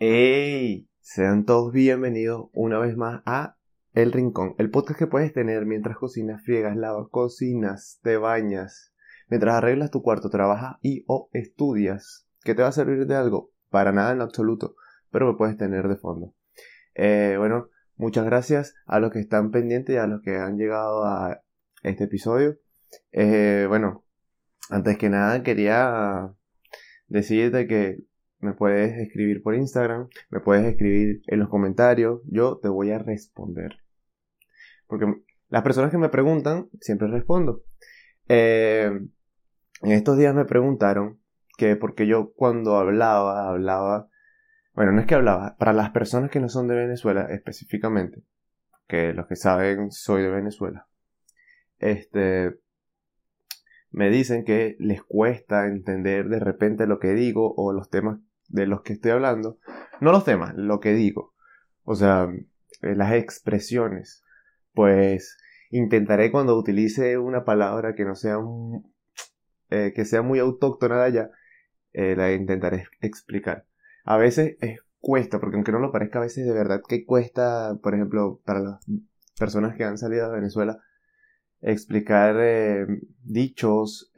¡Hey! Sean todos bienvenidos una vez más a El Rincón, el podcast que puedes tener mientras cocinas, friegas, lavas, cocinas, te bañas, mientras arreglas tu cuarto, trabajas y o estudias. ¿Qué te va a servir de algo? Para nada en absoluto, pero me puedes tener de fondo. Eh, bueno, muchas gracias a los que están pendientes y a los que han llegado a este episodio. Eh, bueno, antes que nada quería decirte que me puedes escribir por Instagram, me puedes escribir en los comentarios, yo te voy a responder. Porque las personas que me preguntan, siempre respondo. Eh, en estos días me preguntaron que porque yo cuando hablaba, hablaba, bueno, no es que hablaba, para las personas que no son de Venezuela específicamente, que los que saben soy de Venezuela, este, me dicen que les cuesta entender de repente lo que digo o los temas de los que estoy hablando. No los temas, lo que digo. O sea, eh, las expresiones. Pues intentaré cuando utilice una palabra que no sea eh, que sea muy autóctona de allá, eh, la intentaré explicar. A veces cuesta, porque aunque no lo parezca, a veces de verdad que cuesta, por ejemplo, para las personas que han salido de Venezuela, explicar dichos,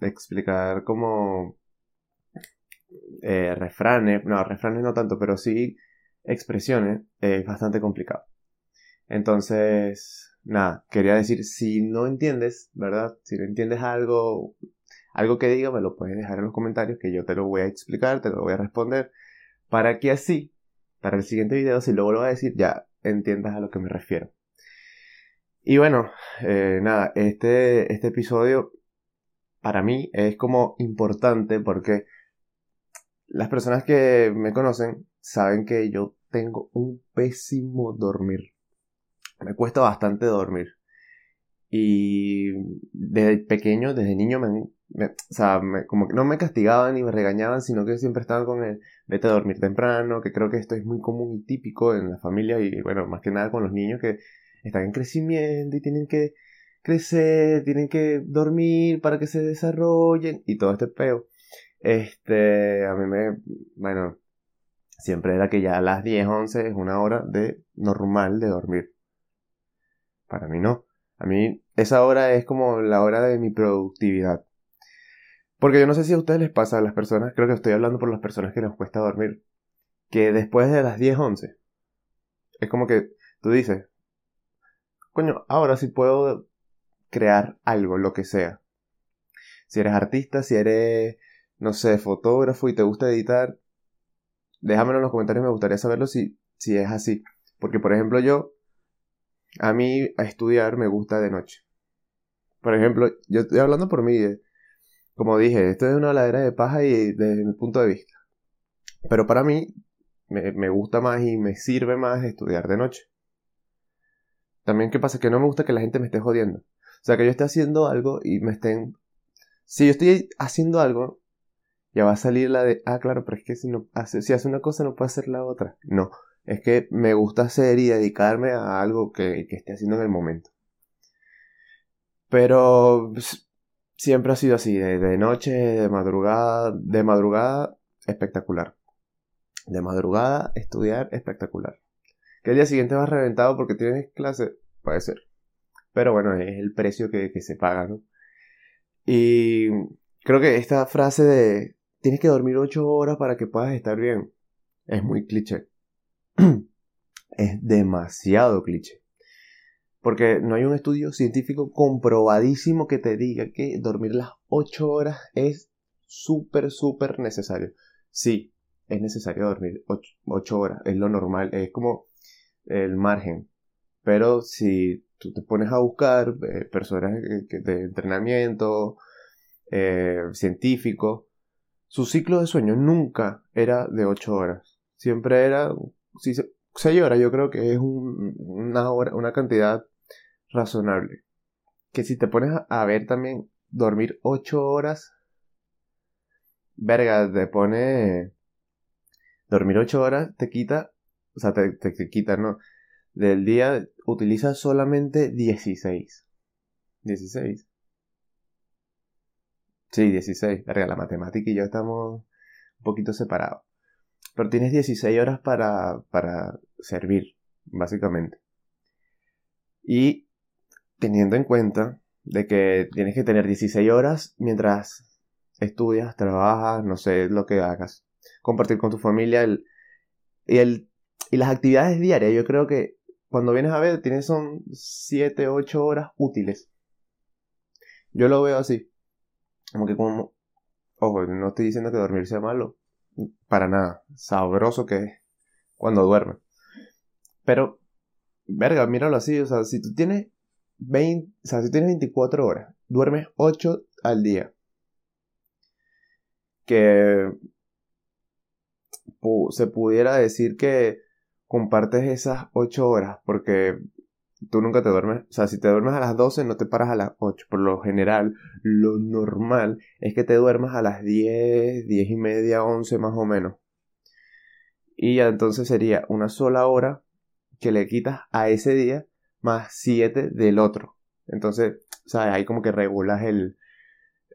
explicar como eh, refranes, no, refranes no tanto, pero sí expresiones, es bastante complicado. Entonces, nada, quería decir, si no entiendes, ¿verdad? Si no entiendes algo, algo que diga, me lo puedes dejar en los comentarios que yo te lo voy a explicar, te lo voy a responder, para que así, para el siguiente video, si lo voy a decir, ya entiendas a lo que me refiero. Y bueno, eh, nada, este, este episodio para mí es como importante porque las personas que me conocen saben que yo tengo un pésimo dormir. Me cuesta bastante dormir. Y desde pequeño, desde niño, me, o sea, como que no me castigaban ni me regañaban, sino que siempre estaban con el vete a dormir temprano, que creo que esto es muy común y típico en la familia y bueno, más que nada con los niños que están en crecimiento y tienen que crecer, tienen que dormir para que se desarrollen y todo este peo. Este, a mí me, bueno, siempre era que ya a las 10, 11 es una hora de normal de dormir. Para mí no. A mí esa hora es como la hora de mi productividad. Porque yo no sé si a ustedes les pasa a las personas, creo que estoy hablando por las personas que nos cuesta dormir, que después de las 10, 11, es como que tú dices, coño, ahora sí puedo crear algo, lo que sea. Si eres artista, si eres no sé, fotógrafo y te gusta editar, déjamelo en los comentarios, me gustaría saberlo si, si es así. Porque, por ejemplo, yo, a mí a estudiar me gusta de noche. Por ejemplo, yo estoy hablando por mí, eh, como dije, esto es una ladera de paja y desde mi punto de vista. Pero para mí me, me gusta más y me sirve más estudiar de noche. También, ¿qué pasa? Que no me gusta que la gente me esté jodiendo. O sea, que yo esté haciendo algo y me estén... Si yo estoy haciendo algo ya va a salir la de, ah, claro, pero es que si, no hace, si hace una cosa no puede hacer la otra. No, es que me gusta hacer y dedicarme a algo que, que esté haciendo en el momento. Pero pues, siempre ha sido así, de, noche, de madrugada, de madrugada, espectacular. De madrugada, estudiar, espectacular. Que el día siguiente vas reventado porque tienes clase, puede ser. Pero bueno, es el precio que, que se paga, ¿no? Y creo que esta frase de tienes que dormir 8 horas para que puedas estar bien. Es muy cliché. es demasiado cliché. Porque no hay un estudio científico comprobadísimo que te diga que dormir las 8 horas es súper, súper necesario. Sí, es necesario dormir 8, horas, es lo normal, es como el margen. Pero si tú te pones a buscar eh, personas de entrenamiento, eh, científicos, su ciclo de sueño nunca era de 8 horas. Siempre era 6 horas. Yo creo que es una, hora, una cantidad razonable. Que si te pones a ver también dormir 8 horas, verga, te pone... Dormir 8 horas te quita, o sea, te, te, quita, ¿no? Del día utiliza solamente 16. 16. Sí, 16. Verga, la matemática y yo estamos un poquito separados. pero tienes 16 horas para, para servir, básicamente. Y teniendo en cuenta de que tienes que tener 16 horas mientras estudias, trabajas, no sé lo que hagas. Compartir con tu familia el, y, el, y las actividades diarias. Yo creo que cuando vienes a ver, tienes son 7, 8 horas útiles. Yo lo veo así. Como que como... Ojo, no estoy diciendo que dormir sea malo. Para nada. Sabroso que es cuando duermes. Pero, verga, míralo así. O sea, si tú tienes 20, o sea, si tienes 24 horas, duermes 8 al día. Que se pudiera decir que compartes esas 8 horas porque tú nunca te duermes, o sea, si te duermes a las 12 no te paras a las 8, por lo general, lo normal es que te duermas a las 10, 10 y media, 11 más o menos. Y entonces sería una sola hora que le quitas a ese día más 7 del otro. Entonces, o sea, ahí como que regulas el,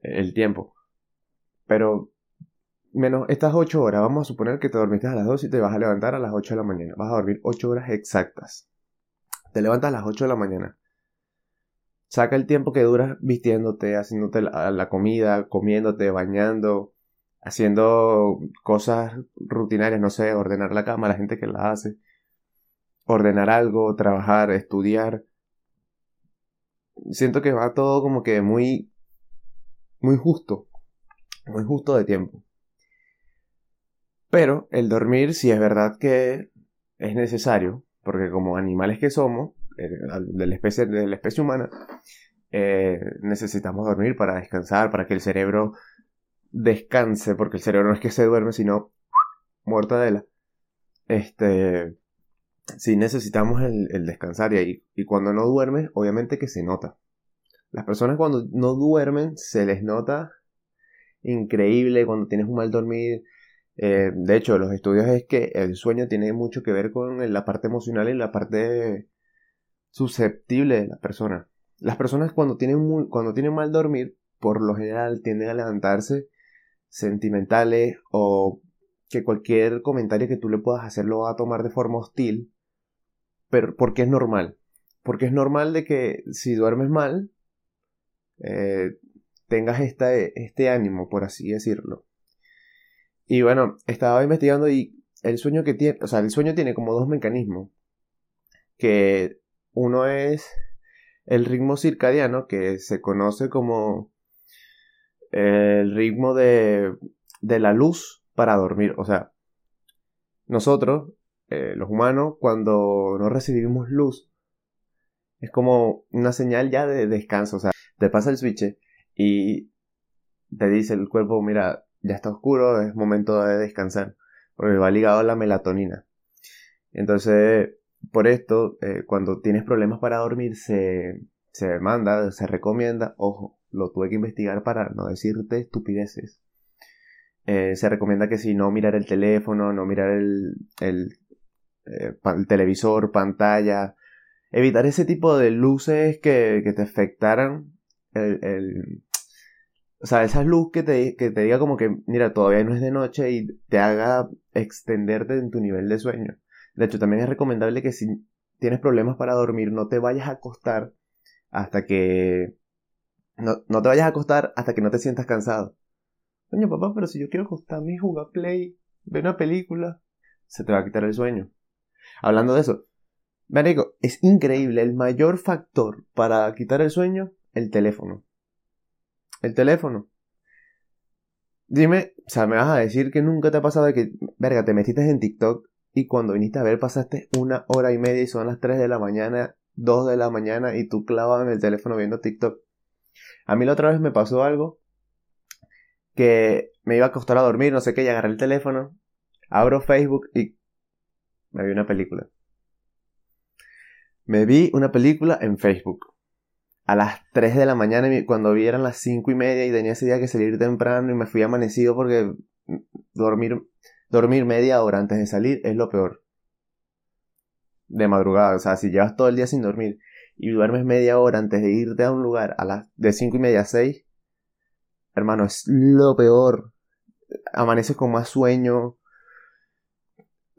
el tiempo. Pero, menos estas 8 horas, vamos a suponer que te dormiste a las 2 y te vas a levantar a las 8 de la mañana. Vas a dormir 8 horas exactas. Te levantas a las 8 de la mañana. Saca el tiempo que duras vistiéndote, haciéndote la, comida, comiéndote, bañando, haciendo cosas rutinarias, no sé, ordenar la cama, la gente que la hace, ordenar algo, trabajar, estudiar. Siento que va todo como que muy, muy justo, muy justo de tiempo. Pero el dormir, si es verdad que es necesario, porque como animales que somos, eh, de, la especie, de la especie humana, eh, necesitamos dormir para descansar, para que el cerebro descanse, porque el cerebro no es que se duerme, sino muerta de la. Este. Sí necesitamos el, descansar y, y cuando no duermes, obviamente que se nota. Las personas cuando no duermen se les nota increíble cuando tienes un mal dormir, eh, de hecho, los estudios es que el sueño tiene mucho que ver con la parte emocional y la parte susceptible de la persona. Las personas cuando tienen, cuando tienen mal dormir, por lo general tienden a levantarse sentimentales o que cualquier comentario que tú le puedas hacer lo va a tomar de forma hostil, pero porque es normal. Porque es normal de que si duermes mal, eh, tengas este ánimo, por así decirlo. Y bueno, estaba investigando y el sueño que tiene, o sea, el sueño tiene como dos mecanismos. Que uno es el ritmo circadiano, que se conoce como el ritmo de, de la luz para dormir. O sea, nosotros, eh, los humanos, cuando no recibimos luz, es como una señal ya de descanso. O sea, te pasa el switch y te dice el cuerpo, mira, ya está oscuro, es momento de descansar, porque va ligado a la melatonina. Entonces, por esto, eh, cuando tienes problemas para dormir, se, se manda, se recomienda, ojo, lo tuve que investigar para no decirte estupideces. Eh, se recomienda que si no mirar el teléfono, no mirar el, el, eh, televisor, pantalla, evitar ese tipo de luces que, que te afectaran el, o sea, esa luz que te, que te diga como que, mira, todavía no es de noche y te haga extenderte en tu nivel de sueño. De hecho, también es recomendable que si tienes problemas para dormir, no te vayas a acostar hasta que... No, no te vayas a acostar hasta que no te sientas cansado. Coño, papá, pero si yo quiero acostarme y jugar play, ver una película, se te va a quitar el sueño. Hablando de eso, Marico, es increíble, el mayor factor para quitar el sueño, el teléfono el teléfono. Dime, o sea, me vas a decir que nunca te ha pasado de que, verga, te metiste en TikTok y cuando viniste a ver pasaste una hora y media y son las 3 de la mañana, 2 de la mañana y tú clavas en el teléfono viendo TikTok. A mí la otra vez me pasó algo que me iba a acostar a dormir, no sé qué, y agarré el teléfono, abro Facebook y me vi una película. Me vi una película en Facebook a las 3 de la mañana cuando vi eran las 5 y media y tenía ese día que salir temprano y me fui amanecido porque dormir, dormir media hora antes de salir es lo peor. De madrugada, o sea, si llevas todo el día sin dormir y duermes media hora antes de irte a un lugar a las de 5 y media a 6, hermano, es lo peor. Amaneces con más sueño,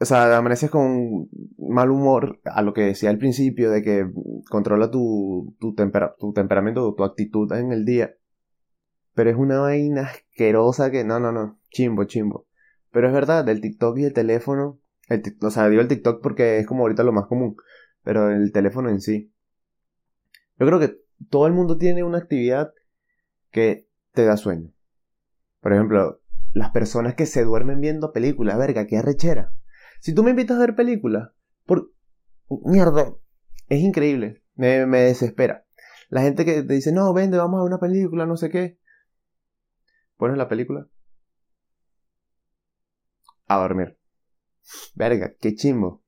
o sea, amaneces con mal humor, a lo que decía al principio, de que controla tu, tu, tu temperamento, tu actitud en el día. Pero es una vaina asquerosa que, no, no, no, chimbo, chimbo. Pero es verdad, el TikTok y el teléfono, el, o sea, digo el TikTok porque es como ahorita lo más común, pero el teléfono en sí. Yo creo que todo el mundo tiene una actividad que te da sueño. Por ejemplo, las personas que se duermen viendo películas, verga, qué arrechera. Si tú me invitas a ver películas, por... Mierda, es increíble, me, me desespera. La gente que te dice, no, vende, vamos a ver una película, no sé qué. Pones la película. A dormir. Verga, qué chimbo.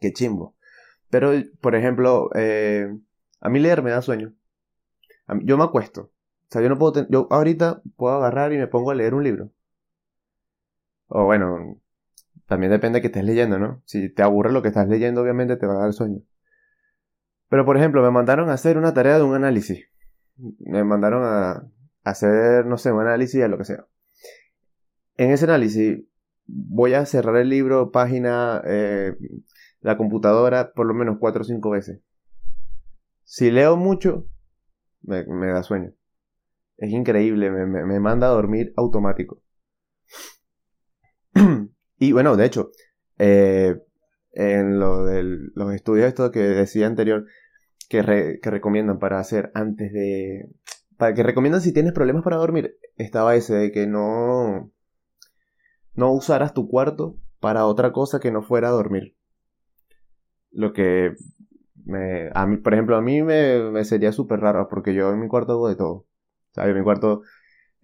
Qué chimbo. Pero, por ejemplo, eh, a mí leer me da sueño. yo me acuesto. O sea, yo no puedo... Yo ahorita puedo agarrar y me pongo a leer un libro. O bueno, también depende de que estés leyendo, ¿no? Si te aburre lo que estás leyendo, obviamente te va a dar sueño. Pero, por ejemplo, me mandaron a hacer una tarea de un análisis. Me mandaron a hacer, no sé, un análisis de lo que sea. En ese análisis voy a cerrar el libro, página, eh, la computadora, por lo menos cuatro o cinco veces. Si leo mucho, me, da sueño. Es increíble, me, manda a dormir automático. Y bueno, de hecho, eh, en lo de los estudios esto que decía anterior, que, que recomiendan para hacer antes de... Para que recomiendan si tienes problemas para dormir, estaba ese de que no... No usaras tu cuarto para otra cosa que no fuera dormir. Lo que me, por ejemplo, a mí me, sería súper raro porque yo en mi cuarto hago de todo. ¿Sabes? En mi cuarto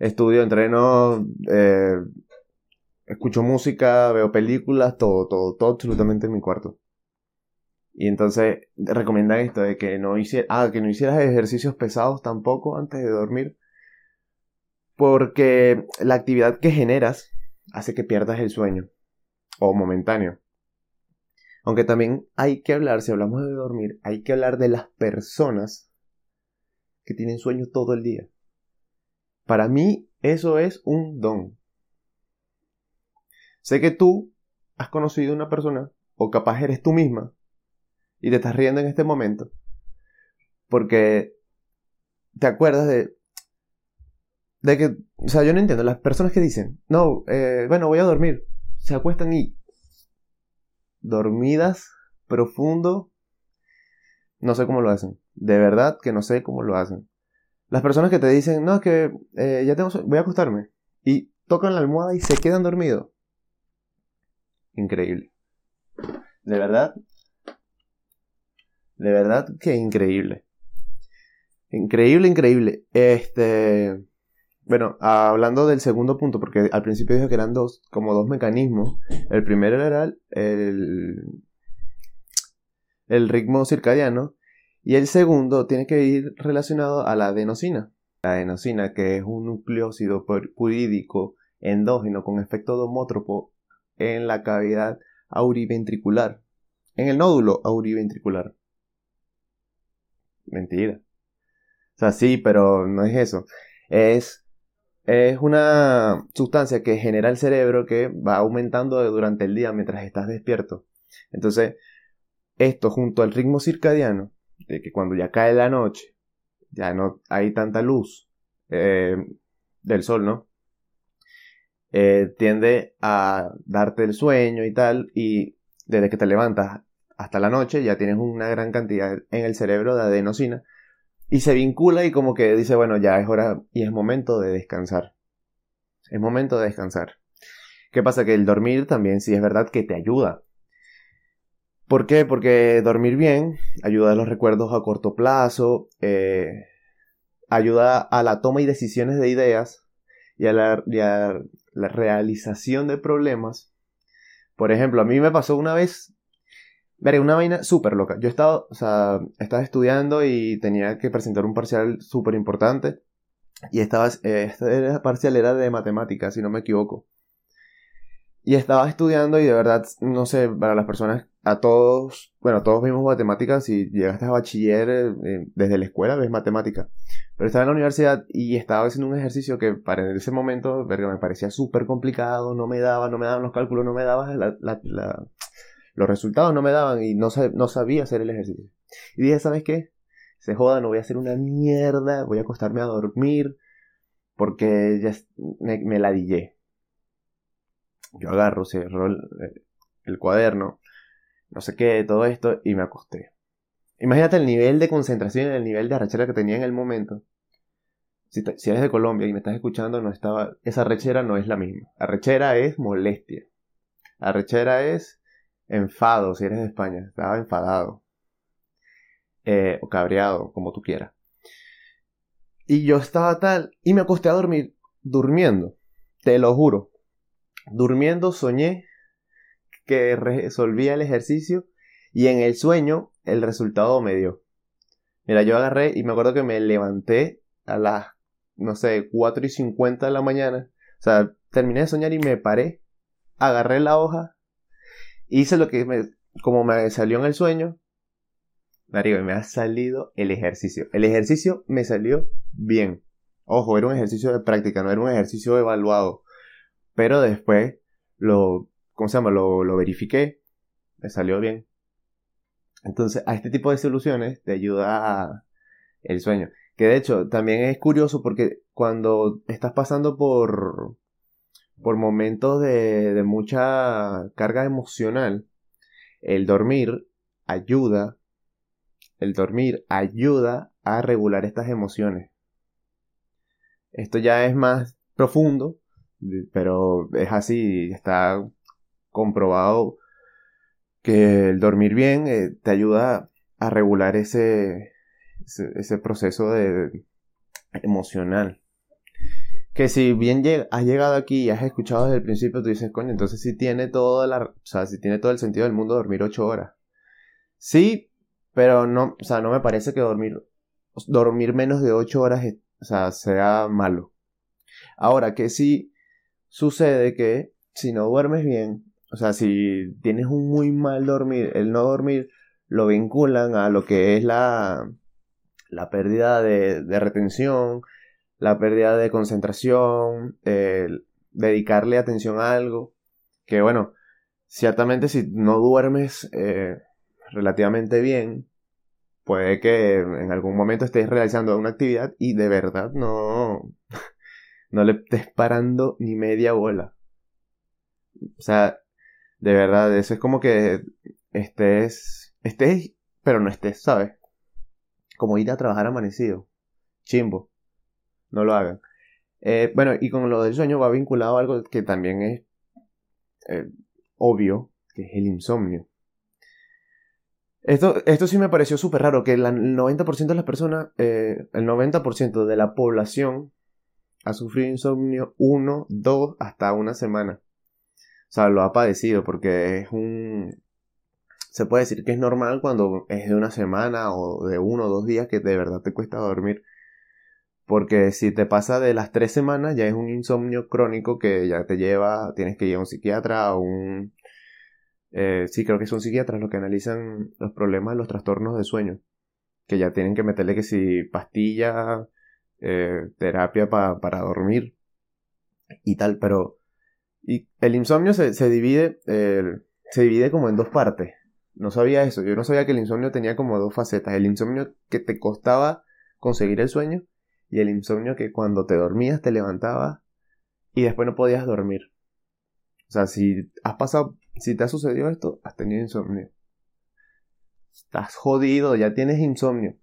estudio, entreno, eh, escucho música, veo películas, todo, todo, todo absolutamente en mi cuarto. Y entonces recomiendan esto de que no, hiciera, ah, que no hicieras ejercicios pesados tampoco antes de dormir. Porque la actividad que generas hace que pierdas el sueño. O momentáneo. Aunque también hay que hablar, si hablamos de dormir, hay que hablar de las personas que tienen sueño todo el día. Para mí eso es un don. Sé que tú has conocido una persona, o capaz eres tú misma, y te estás riendo en este momento, porque te acuerdas de... De que, o sea, yo no entiendo, las personas que dicen, no, eh, bueno, voy a dormir, se acuestan y dormidas, profundo. No sé cómo lo hacen. De verdad que no sé cómo lo hacen. Las personas que te dicen, no, es que eh, ya tengo, voy a acostarme. Y tocan la almohada y se quedan dormidos. Increíble. De verdad. De verdad que increíble. Increíble, increíble. Este. Bueno, hablando del segundo punto, porque al principio dije que eran dos, como dos mecanismos. El primero era el, el ritmo circadiano y el segundo tiene que ir relacionado a la adenosina. La adenosina, que es un nucleócido purídico endógeno con efecto domótropo en la cavidad auriventricular, en el nódulo auriventricular. Mentira. O sea, sí, pero no es eso. Es es una sustancia que genera el cerebro que va aumentando durante el día mientras estás despierto. Entonces, esto junto al ritmo circadiano, de que cuando ya cae la noche, ya no hay tanta luz eh, del sol, ¿no? Eh, tiende a darte el sueño y tal, y desde que te levantas hasta la noche ya tienes una gran cantidad en el cerebro de adenosina y se vincula y como que dice, bueno, ya es hora y es momento de descansar. Es momento de descansar. ¿Qué pasa? Que el dormir también sí es verdad que te ayuda. ¿Por qué? Porque dormir bien ayuda a los recuerdos a corto plazo, eh, ayuda a la toma y decisiones de ideas y a la, la realización de problemas. Por ejemplo, a mí me pasó una vez Veré, una vaina súper loca. Yo estaba, o sea, estaba estudiando y tenía que presentar un parcial súper importante. Y estaba, este parcial era de matemáticas, si no me equivoco. Y estaba estudiando y de verdad, no sé, para las personas, a todos, bueno, todos vimos matemáticas y llegaste a bachiller eh, desde la escuela, ves matemáticas. Pero estaba en la universidad y estaba haciendo un ejercicio que para ese momento me parecía súper complicado, no me daba, no me daban los cálculos, no me daban los resultados, no me daban y no, no sabía hacer el ejercicio. Y dije, ¿sabes qué? Se joda, no voy a hacer una mierda, voy a acostarme a dormir porque ya me, me ladillé. Yo agarro, cierro el, el cuaderno, no sé qué, todo esto y me acosté. Imagínate el nivel de concentración y el nivel de arrechera que tenía en el momento. Si, eres de Colombia y me estás escuchando, no estaba. Esa arrechera no es la misma. Arrechera es molestia. Arrechera es enfado, si eres de España. Estaba enfadado. Eh, o cabreado, como tú quieras. Y yo estaba tal. Y me acosté a dormir. Durmiendo. Te lo juro. Durmiendo soñé que resolvía el ejercicio. Y en el sueño el resultado me dio. Mira, yo agarré y me acuerdo que me levanté a las, no sé, 4 y 50 de la mañana. O sea, terminé de soñar y me paré, agarré la hoja, hice lo que me, como me salió en el sueño. Marico, me ha salido el ejercicio. El ejercicio me salió bien. Ojo, era un ejercicio de práctica, no era un ejercicio evaluado. Pero después lo, ¿cómo se llama? Lo, lo verifiqué. Me salió bien. Entonces, a este tipo de soluciones te ayuda el sueño. Que de hecho, también es curioso porque cuando estás pasando por, por momentos de, de mucha carga emocional, el dormir ayuda, el dormir ayuda a regular estas emociones. Esto ya es más profundo, pero es así, está comprobado que el dormir bien eh, te ayuda a regular ese, ese, proceso de, emocional. Que si bien has llegado aquí y has escuchado desde el principio, tú dices, coño, entonces sí tiene todo la, o sea, tiene todo el sentido del mundo dormir ocho horas. Sí, pero no, o sea, no me parece que dormir, dormir menos de ocho horas, o sea, sea malo. Ahora, que sí sucede que si no duermes bien, o sea, si tienes un muy mal dormir, el no dormir lo vinculan a lo que es la, la pérdida de, retención, la pérdida de concentración, dedicarle atención a algo. Que bueno, ciertamente si no duermes eh, relativamente bien, puede que en algún momento estés realizando una actividad y de verdad no, no le estés parando ni media bola. O sea, de verdad, eso es como que estés, estés, pero no estés, ¿sabes? Como ir a trabajar amanecido. Chimbo. No lo hagan. Eh, bueno, y con lo del sueño va vinculado a algo que también es eh, obvio, que es el insomnio. Esto, esto sí me pareció súper raro, que el 90% de las personas, eh, el 90% de la población ha sufrido insomnio uno, dos, hasta una semana. O sea, lo ha padecido porque es un... Se puede decir que es normal cuando es de una semana o de uno o dos días que de verdad te cuesta dormir. Porque si te pasa de las tres semanas ya es un insomnio crónico que ya te lleva, tienes que ir a un psiquiatra o un... Eh, sí, creo que son psiquiatras los que analizan los problemas los trastornos de sueño. Que ya tienen que meterle que si pastilla, eh, terapia para dormir y tal, pero y el insomnio se, divide, se divide como en dos partes. No sabía eso. Yo no sabía que el insomnio tenía como dos facetas. El insomnio que te costaba conseguir el sueño y el insomnio que cuando te dormías te levantabas y después no podías dormir. O sea, si has pasado, si te ha sucedido esto, has tenido insomnio. Estás jodido, ya tienes insomnio.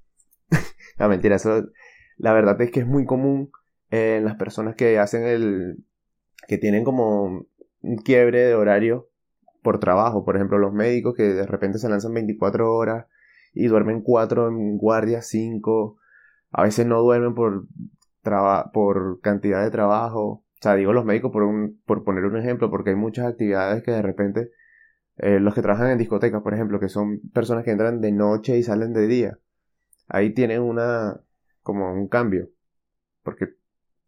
no, mentira, eso, la verdad es que es muy común en las personas que hacen el, que tienen como un quiebre de horario por trabajo. Por ejemplo, los médicos que de repente se lanzan 24 horas y duermen 4 en guardia, 5. A veces no duermen por, por cantidad de trabajo. O sea, digo los médicos por, un, por poner un ejemplo, porque hay muchas actividades que de repente eh, los que trabajan en discotecas, por ejemplo, que son personas que entran de noche y salen de día. Ahí tienen una como un cambio, porque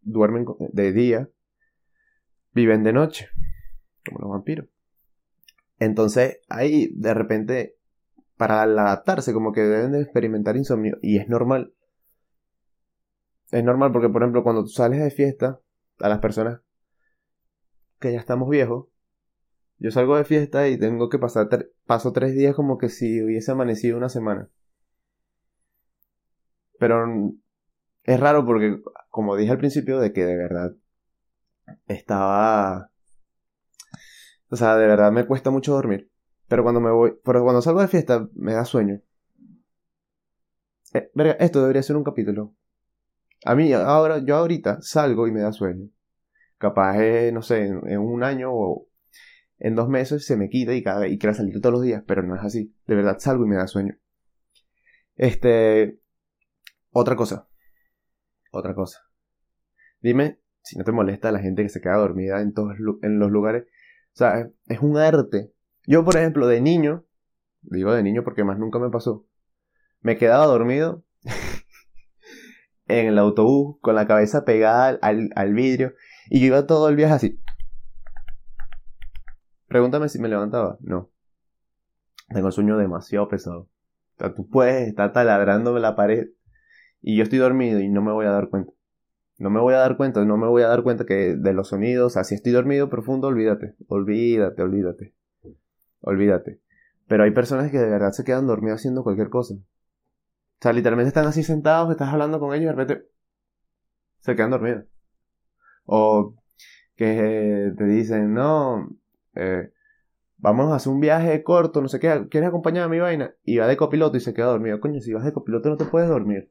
duermen de día viven de noche, como los vampiros. Entonces, ahí de repente, para adaptarse, como que deben de experimentar insomnio, y es normal. es normal porque, por ejemplo, cuando tú sales de fiesta, a las personas que ya estamos viejos, yo salgo de fiesta y tengo que pasar, paso tres días como que si hubiese amanecido una semana. Pero es raro porque, como dije al principio, de que de verdad estaba... O sea, de verdad me cuesta mucho dormir. Pero cuando me voy, pero cuando salgo de fiesta me da sueño. Eh, esto debería ser un capítulo. A mí ahora, yo ahorita salgo y me da sueño. Capaz, no sé, en, un año o en dos meses se me quita y, cada, y quiero salir todos los días, pero no es así. De verdad salgo y me da sueño. Este, otra cosa. Otra cosa. Dime si no te molesta la gente que se queda dormida en todos en los lugares. O sea, es un arte. Yo, por ejemplo, de niño, digo de niño porque más nunca me pasó, me quedaba dormido en el autobús con la cabeza pegada al, vidrio y yo iba todo el viaje así. Pregúntame si me levantaba. No. Tengo el sueño demasiado pesado. O sea, tú puedes estar taladrándome la pared y yo estoy dormido y no me voy a dar cuenta. No me voy a dar cuenta, no me voy a dar cuenta que de los sonidos, así estoy dormido profundo, olvídate, olvídate, olvídate, olvídate. Pero hay personas que de verdad se quedan dormidas haciendo cualquier cosa. O sea, literalmente están así sentados, estás hablando con ellos y de repente se quedan dormidos. O que te dicen, no, eh, vamos a hacer un viaje corto, no sé qué, ¿quieres acompañar a mi vaina? Y va de copiloto y se queda dormido. Coño, si vas de copiloto no te puedes dormir.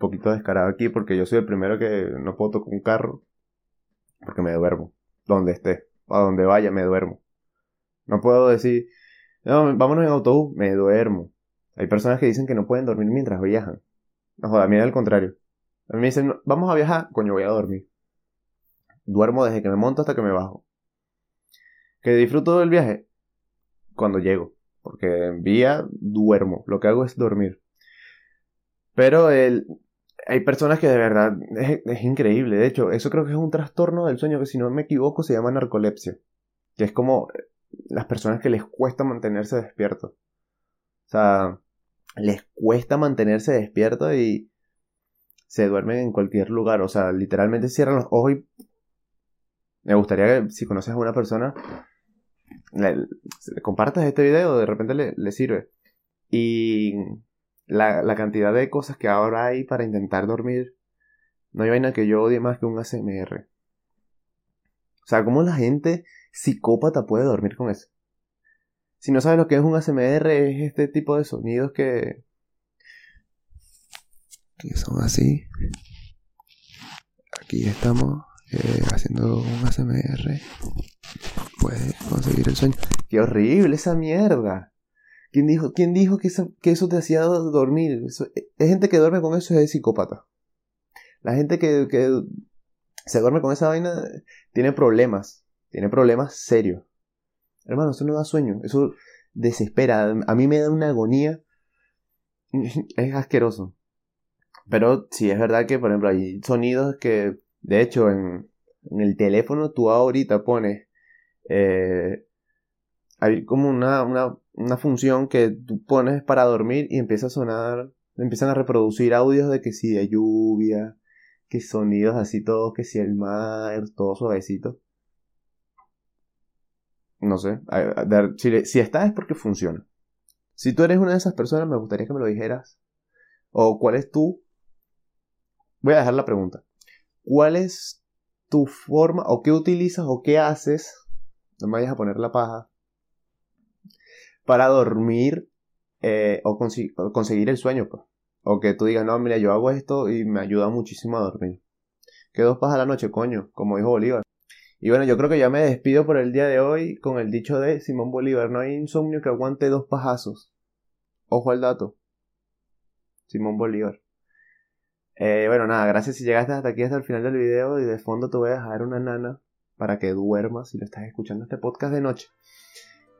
Poquito descarado aquí porque yo soy el primero que no puedo tocar un carro porque me duermo. Donde esté, a donde vaya, me duermo. No puedo decir, no, vámonos en autobús, me duermo. Hay personas que dicen que no pueden dormir mientras viajan. No joda, a mí es al contrario. A mí me dicen, vamos a viajar, coño, voy a dormir. Duermo desde que me monto hasta que me bajo. Que disfruto del viaje cuando llego. Porque en vía duermo. Lo que hago es dormir. Pero el, hay personas que de verdad es, increíble. De hecho, eso creo que es un trastorno del sueño que si no me equivoco se llama narcolepsia. Que es como las personas que les cuesta mantenerse despiertos. O sea, les cuesta mantenerse despiertos y se duermen en cualquier lugar. O sea, literalmente cierran los ojos y... Me gustaría que si conoces a una persona, le, compartas este video, de repente le, sirve. Y la, la, cantidad de cosas que ahora hay para intentar dormir, no hay vaina que yo odie más que un ASMR. O sea, ¿cómo la gente psicópata puede dormir con eso? Si no sabes lo que es un ASMR, es este tipo de sonidos que. que son así. Aquí estamos eh, haciendo un ASMR. Puedes conseguir el sueño. ¡Qué horrible esa mierda! ¿Quién dijo, quién dijo que, eso, que eso te hacía dormir? es gente que duerme con eso es psicópata. La gente que, que se duerme con esa vaina tiene problemas. Tiene problemas serios. Hermano, eso no da sueño, eso desespera. A mí me da una agonía. Es asqueroso. Pero sí es verdad que, por ejemplo, hay sonidos que, de hecho, en, el teléfono tú ahorita pones... Eh, hay como una, una función que tú pones para dormir y empieza a sonar, empiezan a reproducir audios de que si de lluvia, que sonidos así todos, que si el mar, todo suavecito. No sé. Si, si está es porque funciona. Si tú eres una de esas personas, me gustaría que me lo dijeras. O cuál es tu... Voy a dejar la pregunta. ¿Cuál es tu forma o qué utilizas o qué haces? No me vayas a poner la paja. Para dormir eh, o, conseguir el sueño. Pues. O que tú digas, no, mira, yo hago esto y me ayuda muchísimo a dormir. ¿Qué dos pajas a la noche, coño? Como dijo Bolívar. Y bueno, yo creo que ya me despido por el día de hoy con el dicho de Simón Bolívar. No hay insomnio que aguante dos pajazos. Ojo al dato. Simón Bolívar. Eh, bueno, nada, gracias si llegaste hasta aquí, hasta el final del video. Y de fondo te voy a dejar una nana para que duermas si lo estás escuchando este podcast de noche.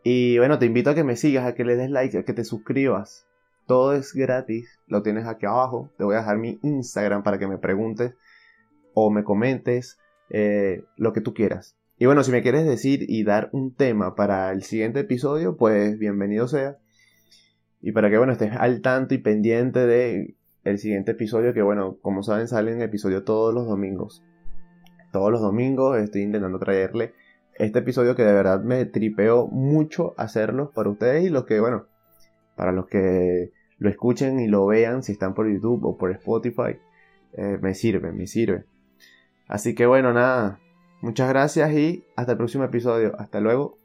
Y bueno, te invito a que me sigas, a que le des like, a que te suscribas. Todo es gratis, lo tienes aquí abajo. Te voy a dejar mi Instagram para que me preguntes o me comentes eh, lo que tú quieras. Y bueno, si me quieres decir y dar un tema para el siguiente episodio, pues bienvenido sea. Y para que, bueno, estés al tanto y pendiente de el siguiente episodio, que bueno, como saben, salen episodio todos los domingos. Todos los domingos estoy intentando traerle este episodio que de verdad me tripeó mucho hacerlo para ustedes y los que, bueno, para los que lo escuchen y lo vean, si están por YouTube o por Spotify, eh, me sirve, me sirve. Así que bueno, nada, muchas gracias y hasta el próximo episodio. Hasta luego.